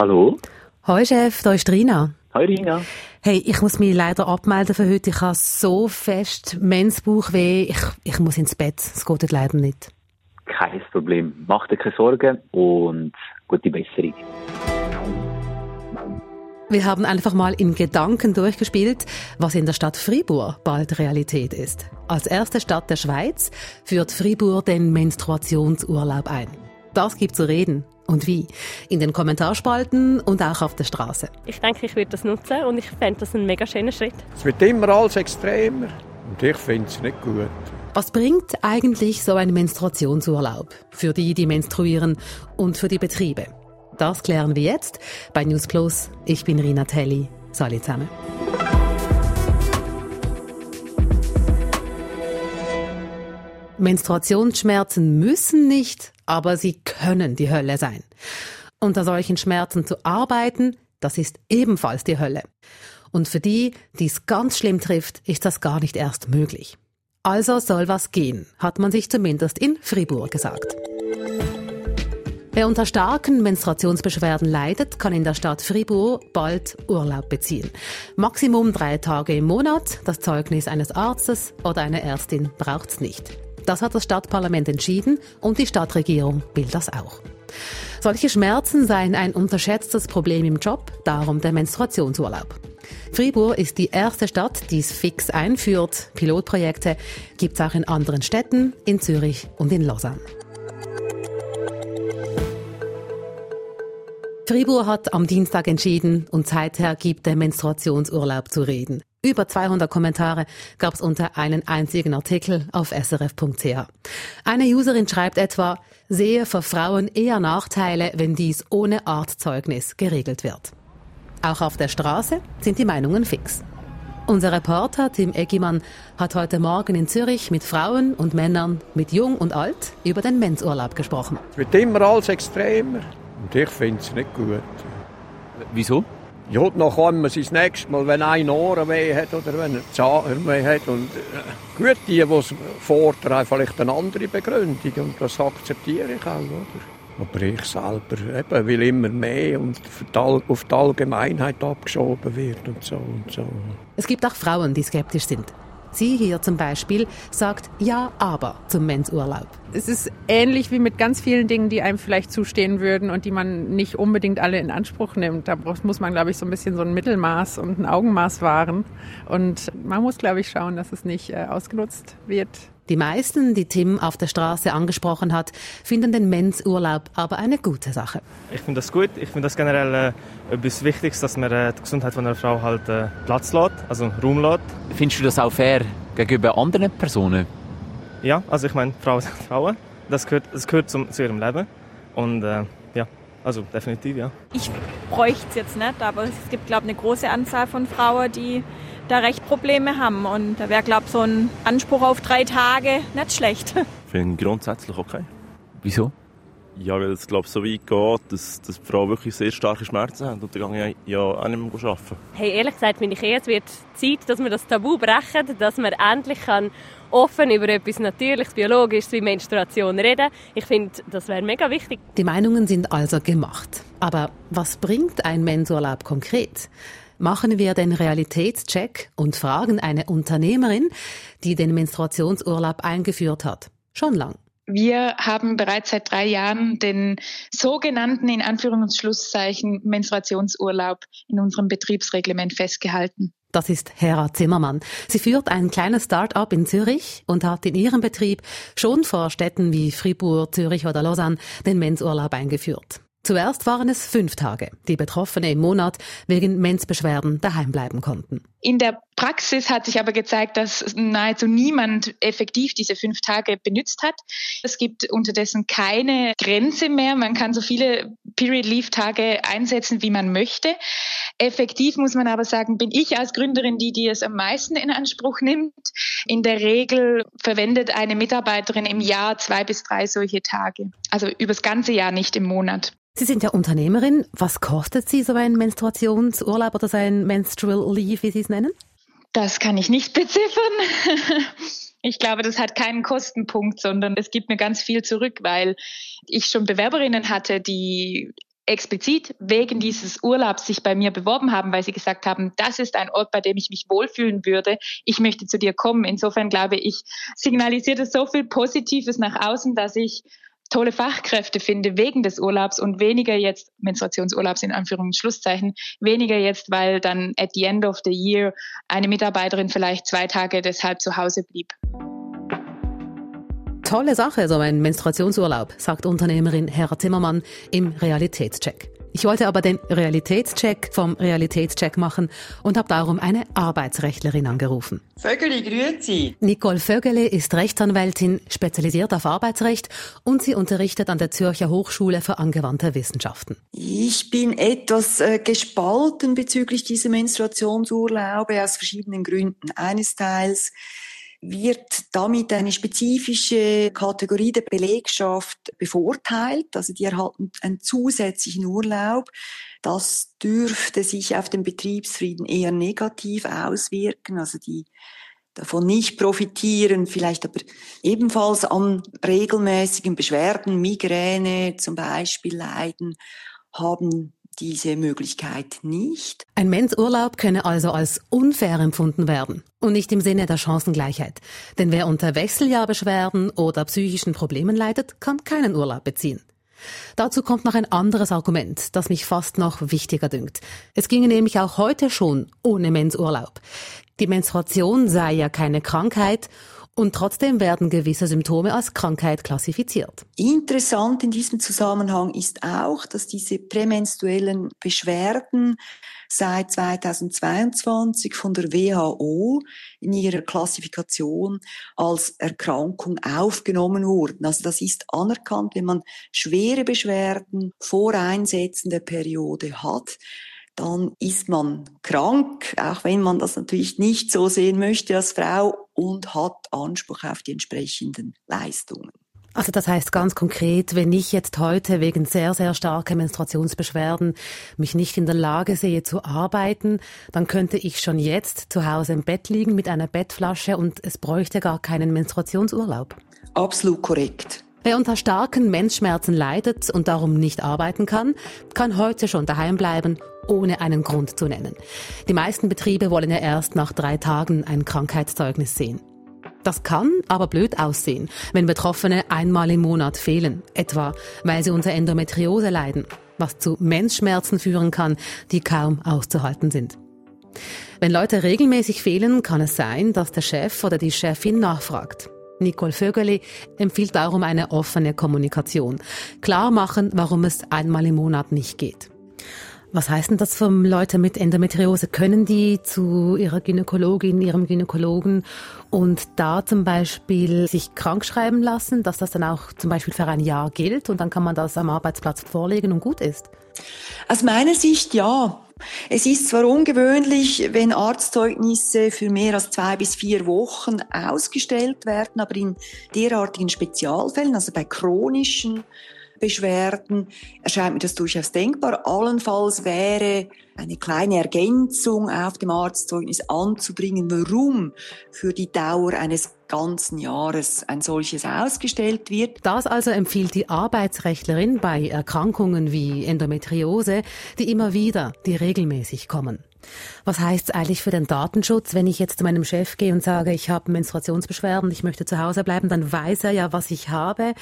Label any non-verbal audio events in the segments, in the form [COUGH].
Hallo? Hoi Chef, da ist Rina. Hi Rina. Hey, ich muss mich leider abmelden für heute. Ich habe so fest Mensbauchweh. Ich, ich muss ins Bett. Es geht leider nicht. Kein Problem. Mach dir keine Sorgen und gute Besserung. Wir haben einfach mal in Gedanken durchgespielt, was in der Stadt Fribourg bald Realität ist. Als erste Stadt der Schweiz führt Fribourg den Menstruationsurlaub ein. Das gibt zu reden. Und wie? In den Kommentarspalten und auch auf der Straße. Ich denke, ich würde das nutzen und ich fände das ein mega schöner Schritt. Es wird immer alles extremer und ich finde es nicht gut. Was bringt eigentlich so ein Menstruationsurlaub für die, die menstruieren und für die Betriebe? Das klären wir jetzt bei News Plus. Ich bin Rina Telli. Salut zusammen. Menstruationsschmerzen müssen nicht, aber sie können die Hölle sein. Unter solchen Schmerzen zu arbeiten, das ist ebenfalls die Hölle. Und für die, die es ganz schlimm trifft, ist das gar nicht erst möglich. Also soll was gehen, hat man sich zumindest in Fribourg gesagt. Wer unter starken Menstruationsbeschwerden leidet, kann in der Stadt Fribourg bald Urlaub beziehen. Maximum drei Tage im Monat. Das Zeugnis eines Arztes oder einer Ärztin braucht's nicht. Das hat das Stadtparlament entschieden und die Stadtregierung will das auch. Solche Schmerzen seien ein unterschätztes Problem im Job, darum der Menstruationsurlaub. Fribourg ist die erste Stadt, die es fix einführt. Pilotprojekte gibt es auch in anderen Städten, in Zürich und in Lausanne. Fribourg hat am Dienstag entschieden und seither gibt der Menstruationsurlaub zu reden. Über 200 Kommentare gab es unter einen einzigen Artikel auf srf.ch. Eine Userin schreibt etwa, sehe für Frauen eher Nachteile, wenn dies ohne Arztzeugnis geregelt wird. Auch auf der Straße sind die Meinungen fix. Unser Reporter Tim Eggimann hat heute Morgen in Zürich mit Frauen und Männern, mit Jung und Alt, über den Mensurlaub gesprochen. Es wird immer alles extremer. Und ich finde es nicht gut. Wieso? Ja, dann kann man das nächste Mal, wenn ein Ohrenweh hat oder wenn ein Zahnweh hat. Und äh, gut, die, die es fordern, haben vielleicht eine andere Begründung. Und das akzeptiere ich auch. Oder? Aber ich selber eben, will immer mehr und auf die Allgemeinheit abgeschoben wird und so und so. Es gibt auch Frauen, die skeptisch sind. Sie hier zum Beispiel sagt Ja, aber zum Mensurlaub. Es ist ähnlich wie mit ganz vielen Dingen, die einem vielleicht zustehen würden und die man nicht unbedingt alle in Anspruch nimmt. Da muss man, glaube ich, so ein bisschen so ein Mittelmaß und ein Augenmaß wahren. Und man muss, glaube ich, schauen, dass es nicht äh, ausgenutzt wird. Die meisten, die Tim auf der Straße angesprochen hat, finden den Mensurlaub aber eine gute Sache. Ich finde das gut. Ich finde das generell äh, etwas Wichtiges, dass man äh, die Gesundheit von einer Frau halt äh, Platz lässt, also Raum lässt. Findest du das auch fair gegenüber anderen Personen? Ja, also ich meine, Frauen sind Frauen. Das gehört, das gehört zum, zu ihrem Leben. Und äh, ja, also definitiv, ja. Ich bräuchte es jetzt nicht, aber es gibt, glaube ich, eine große Anzahl von Frauen, die da recht Probleme haben. Und da wäre, glaube ich, so ein Anspruch auf drei Tage nicht schlecht. [LAUGHS] Ich finde grundsätzlich okay. Wieso? Ja, weil es, glaube so weit geht, dass, dass die Frau wirklich sehr starke Schmerzen hat. Und dann gehe ich ja auch nicht mehr arbeiten. Hey, ehrlich gesagt finde ich eh, es wird Zeit, dass wir das Tabu brechen, dass man endlich kann offen über etwas Natürliches, Biologisches wie Menstruation reden. Ich finde, das wäre mega wichtig. Die Meinungen sind also gemacht. Aber was bringt ein Mensurlaub konkret? machen wir den Realitätscheck und fragen eine Unternehmerin, die den Menstruationsurlaub eingeführt hat. Schon lang. Wir haben bereits seit drei Jahren den sogenannten, in Anführungs- und Schlusszeichen, Menstruationsurlaub in unserem Betriebsreglement festgehalten. Das ist Hera Zimmermann. Sie führt ein kleines Start-up in Zürich und hat in ihrem Betrieb schon vor Städten wie Fribourg, Zürich oder Lausanne den Mensurlaub eingeführt. Zuerst waren es fünf Tage, die Betroffene im Monat wegen Menzbeschwerden daheim bleiben konnten. In der Praxis hat sich aber gezeigt, dass nahezu niemand effektiv diese fünf Tage benutzt hat. Es gibt unterdessen keine Grenze mehr. Man kann so viele Period-Leave-Tage einsetzen, wie man möchte. Effektiv muss man aber sagen, bin ich als Gründerin die, die es am meisten in Anspruch nimmt. In der Regel verwendet eine Mitarbeiterin im Jahr zwei bis drei solche Tage. Also übers ganze Jahr, nicht im Monat. Sie sind ja Unternehmerin. Was kostet Sie so ein Menstruationsurlaub oder so ein Menstrual Leave, wie Sie es nennen? Das kann ich nicht [LAUGHS] beziffern. Ich glaube, das hat keinen Kostenpunkt, sondern es gibt mir ganz viel zurück, weil ich schon Bewerberinnen hatte, die explizit wegen dieses Urlaubs sich bei mir beworben haben, weil sie gesagt haben, das ist ein Ort, bei dem ich mich wohlfühlen würde. Ich möchte zu dir kommen. Insofern glaube ich, signalisiert es so viel Positives nach außen, dass ich tolle Fachkräfte finde wegen des Urlaubs und weniger jetzt Menstruationsurlaubs in Anführungs- und Schlusszeichen, weniger jetzt, weil dann at the end of the year eine Mitarbeiterin vielleicht zwei Tage deshalb zu Hause blieb. Tolle Sache, so ein Menstruationsurlaub, sagt Unternehmerin Herr Zimmermann im Realitätscheck. Ich wollte aber den Realitätscheck vom Realitätscheck machen und habe darum eine Arbeitsrechtlerin angerufen. Vögeli, grüezi. Nicole Vögele ist Rechtsanwältin, spezialisiert auf Arbeitsrecht und sie unterrichtet an der Zürcher Hochschule für angewandte Wissenschaften. Ich bin etwas äh, gespalten bezüglich dieser Menstruationsurlaube aus verschiedenen Gründen. Eines Teils wird damit eine spezifische Kategorie der Belegschaft bevorteilt. Also die erhalten einen zusätzlichen Urlaub. Das dürfte sich auf den Betriebsfrieden eher negativ auswirken. Also die davon nicht profitieren, vielleicht aber ebenfalls an regelmäßigen Beschwerden, Migräne zum Beispiel leiden, haben diese Möglichkeit nicht. Ein Mensurlaub könne also als unfair empfunden werden und nicht im Sinne der Chancengleichheit. Denn wer unter Wechseljahrbeschwerden oder psychischen Problemen leidet, kann keinen Urlaub beziehen. Dazu kommt noch ein anderes Argument, das mich fast noch wichtiger dünkt. Es ginge nämlich auch heute schon ohne Mensurlaub. Die Menstruation sei ja keine Krankheit und trotzdem werden gewisse Symptome als Krankheit klassifiziert. Interessant in diesem Zusammenhang ist auch, dass diese prämenstruellen Beschwerden seit 2022 von der WHO in ihrer Klassifikation als Erkrankung aufgenommen wurden. Also das ist anerkannt, wenn man schwere Beschwerden vor Einsetzen der Periode hat, dann ist man krank, auch wenn man das natürlich nicht so sehen möchte als Frau und hat Anspruch auf die entsprechenden Leistungen. Also das heißt ganz konkret, wenn ich jetzt heute wegen sehr, sehr starker Menstruationsbeschwerden mich nicht in der Lage sehe zu arbeiten, dann könnte ich schon jetzt zu Hause im Bett liegen mit einer Bettflasche und es bräuchte gar keinen Menstruationsurlaub. Absolut korrekt. Wer unter starken Menschschmerzen leidet und darum nicht arbeiten kann, kann heute schon daheim bleiben ohne einen Grund zu nennen. Die meisten Betriebe wollen ja erst nach drei Tagen ein Krankheitszeugnis sehen. Das kann aber blöd aussehen, wenn Betroffene einmal im Monat fehlen, etwa weil sie unter Endometriose leiden, was zu Menschschmerzen führen kann, die kaum auszuhalten sind. Wenn Leute regelmäßig fehlen, kann es sein, dass der Chef oder die Chefin nachfragt. Nicole Vögeli empfiehlt darum eine offene Kommunikation. Klar machen, warum es einmal im Monat nicht geht. Was heißt denn das für Leute mit Endometriose? Können die zu ihrer Gynäkologin, ihrem Gynäkologen und da zum Beispiel sich krank schreiben lassen, dass das dann auch zum Beispiel für ein Jahr gilt und dann kann man das am Arbeitsplatz vorlegen und gut ist? Aus meiner Sicht ja. Es ist zwar ungewöhnlich, wenn Arztzeugnisse für mehr als zwei bis vier Wochen ausgestellt werden, aber in derartigen Spezialfällen, also bei chronischen Beschwerden erscheint mir das durchaus denkbar. Allenfalls wäre eine kleine Ergänzung auf dem Arztzeugnis anzubringen, warum für die Dauer eines ganzen Jahres ein solches ausgestellt wird. Das also empfiehlt die Arbeitsrechtlerin bei Erkrankungen wie Endometriose, die immer wieder, die regelmäßig kommen. Was heißt es eigentlich für den Datenschutz, wenn ich jetzt zu meinem Chef gehe und sage, ich habe Menstruationsbeschwerden, ich möchte zu Hause bleiben, dann weiß er ja, was ich habe.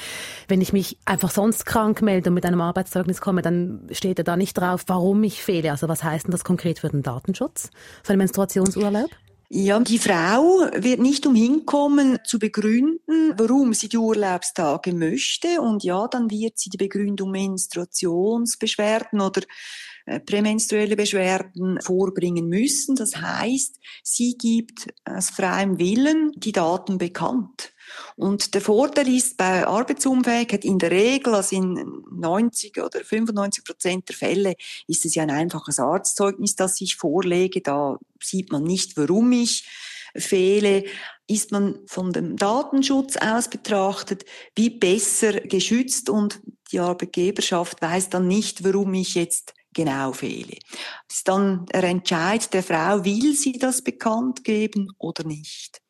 Wenn ich mich einfach sonst krank melde und mit einem Arbeitszeugnis komme, dann steht er da nicht drauf, warum ich fehle. Also was heißt denn das konkret für den Datenschutz, für den Menstruationsurlaub? Ja, die Frau wird nicht umhin kommen zu begründen, warum sie die Urlaubstage möchte. Und ja, dann wird sie die Begründung Menstruationsbeschwerden oder äh, prämenstruelle Beschwerden vorbringen müssen. Das heißt, sie gibt aus freiem Willen die Daten bekannt. Und der Vorteil ist bei Arbeitsunfähigkeit in der Regel, also in 90 oder 95 Prozent der Fälle, ist es ja ein einfaches Arztzeugnis, das ich vorlege. Da sieht man nicht, warum ich fehle, ist man von dem Datenschutz aus betrachtet wie besser geschützt und die Arbeitgeberschaft weiß dann nicht, warum ich jetzt genau fehle. Das ist dann der Entscheid der Frau, will sie das bekannt geben oder nicht.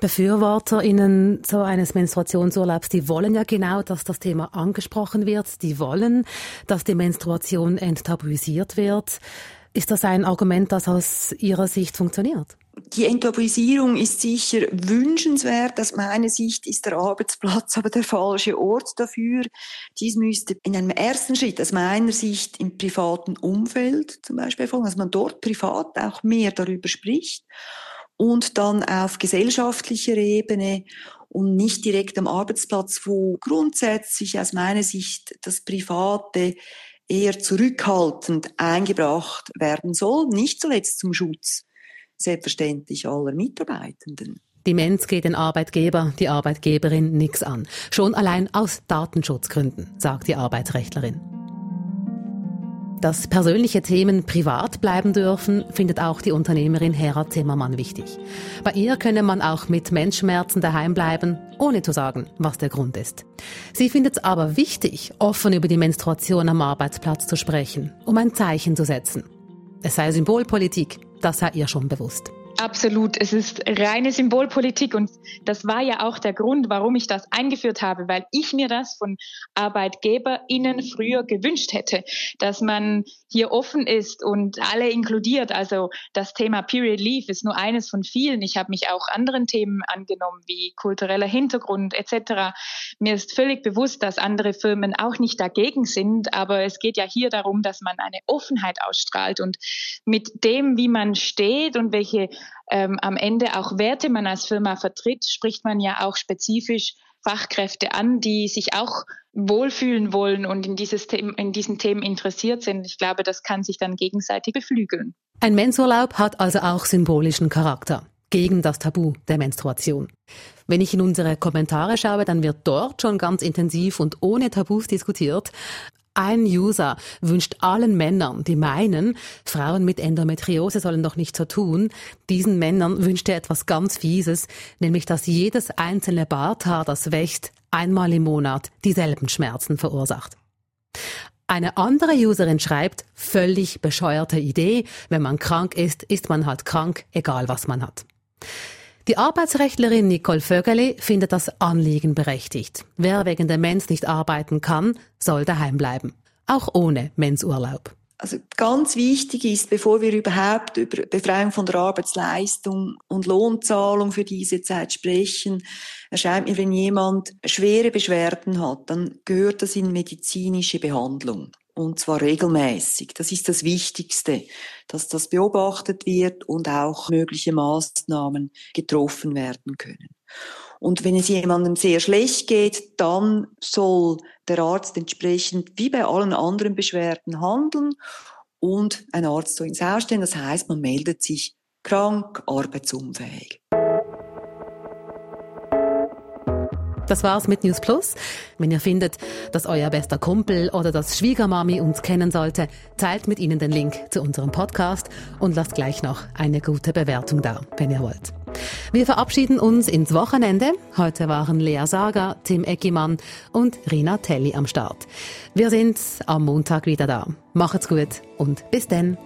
BefürworterInnen so eines Menstruationsurlaubs, die wollen ja genau, dass das Thema angesprochen wird. Die wollen, dass die Menstruation enttabuisiert wird. Ist das ein Argument, das aus Ihrer Sicht funktioniert? Die Enttabuisierung ist sicher wünschenswert. Aus meiner Sicht ist der Arbeitsplatz aber der falsche Ort dafür. Dies müsste in einem ersten Schritt aus meiner Sicht im privaten Umfeld zum Beispiel erfolgen, dass man dort privat auch mehr darüber spricht und dann auf gesellschaftlicher Ebene und nicht direkt am Arbeitsplatz, wo grundsätzlich aus meiner Sicht das Private eher zurückhaltend eingebracht werden soll, nicht zuletzt zum Schutz selbstverständlich aller Mitarbeitenden. Die Mensch geht den Arbeitgeber, die Arbeitgeberin nichts an. Schon allein aus Datenschutzgründen, sagt die Arbeitsrechtlerin. Dass persönliche Themen privat bleiben dürfen, findet auch die Unternehmerin Hera Zimmermann wichtig. Bei ihr könne man auch mit Menschschmerzen daheim bleiben, ohne zu sagen, was der Grund ist. Sie findet es aber wichtig, offen über die Menstruation am Arbeitsplatz zu sprechen, um ein Zeichen zu setzen. Es sei Symbolpolitik, das sei ihr schon bewusst. Absolut. Es ist reine Symbolpolitik und das war ja auch der Grund, warum ich das eingeführt habe, weil ich mir das von ArbeitgeberInnen früher gewünscht hätte, dass man hier offen ist und alle inkludiert. Also das Thema Period Leave ist nur eines von vielen. Ich habe mich auch anderen Themen angenommen, wie kultureller Hintergrund etc. Mir ist völlig bewusst, dass andere Firmen auch nicht dagegen sind, aber es geht ja hier darum, dass man eine Offenheit ausstrahlt und mit dem, wie man steht und welche ähm, am Ende auch Werte man als Firma vertritt, spricht man ja auch spezifisch Fachkräfte an, die sich auch wohlfühlen wollen und in, dieses Thema, in diesen Themen interessiert sind. Ich glaube, das kann sich dann gegenseitig beflügeln. Ein Mensurlaub hat also auch symbolischen Charakter gegen das Tabu der Menstruation. Wenn ich in unsere Kommentare schaue, dann wird dort schon ganz intensiv und ohne Tabus diskutiert. Ein User wünscht allen Männern, die meinen, Frauen mit Endometriose sollen doch nicht so tun, diesen Männern wünscht er etwas ganz Fieses, nämlich dass jedes einzelne Barthaar, das wächst, einmal im Monat dieselben Schmerzen verursacht. Eine andere Userin schreibt, völlig bescheuerte Idee, wenn man krank ist, ist man halt krank, egal was man hat. Die Arbeitsrechtlerin Nicole Vögeli findet das Anliegen berechtigt. Wer wegen der Mens nicht arbeiten kann, soll daheim bleiben. Auch ohne Mensurlaub. Also ganz wichtig ist, bevor wir überhaupt über Befreiung von der Arbeitsleistung und Lohnzahlung für diese Zeit sprechen, erscheint mir, wenn jemand schwere Beschwerden hat, dann gehört das in medizinische Behandlung und zwar regelmäßig. Das ist das Wichtigste, dass das beobachtet wird und auch mögliche Maßnahmen getroffen werden können. Und wenn es jemandem sehr schlecht geht, dann soll der Arzt entsprechend wie bei allen anderen Beschwerden handeln und ein Arzt soll ins Haus stehen. Das heißt, man meldet sich krank, arbeitsunfähig. Das war's mit News Plus. Wenn ihr findet, dass euer bester Kumpel oder das Schwiegermami uns kennen sollte, teilt mit ihnen den Link zu unserem Podcast und lasst gleich noch eine gute Bewertung da, wenn ihr wollt. Wir verabschieden uns ins Wochenende. Heute waren Lea Sager, Tim Eckimann und Rina Telli am Start. Wir sind am Montag wieder da. Macht's gut und bis denn.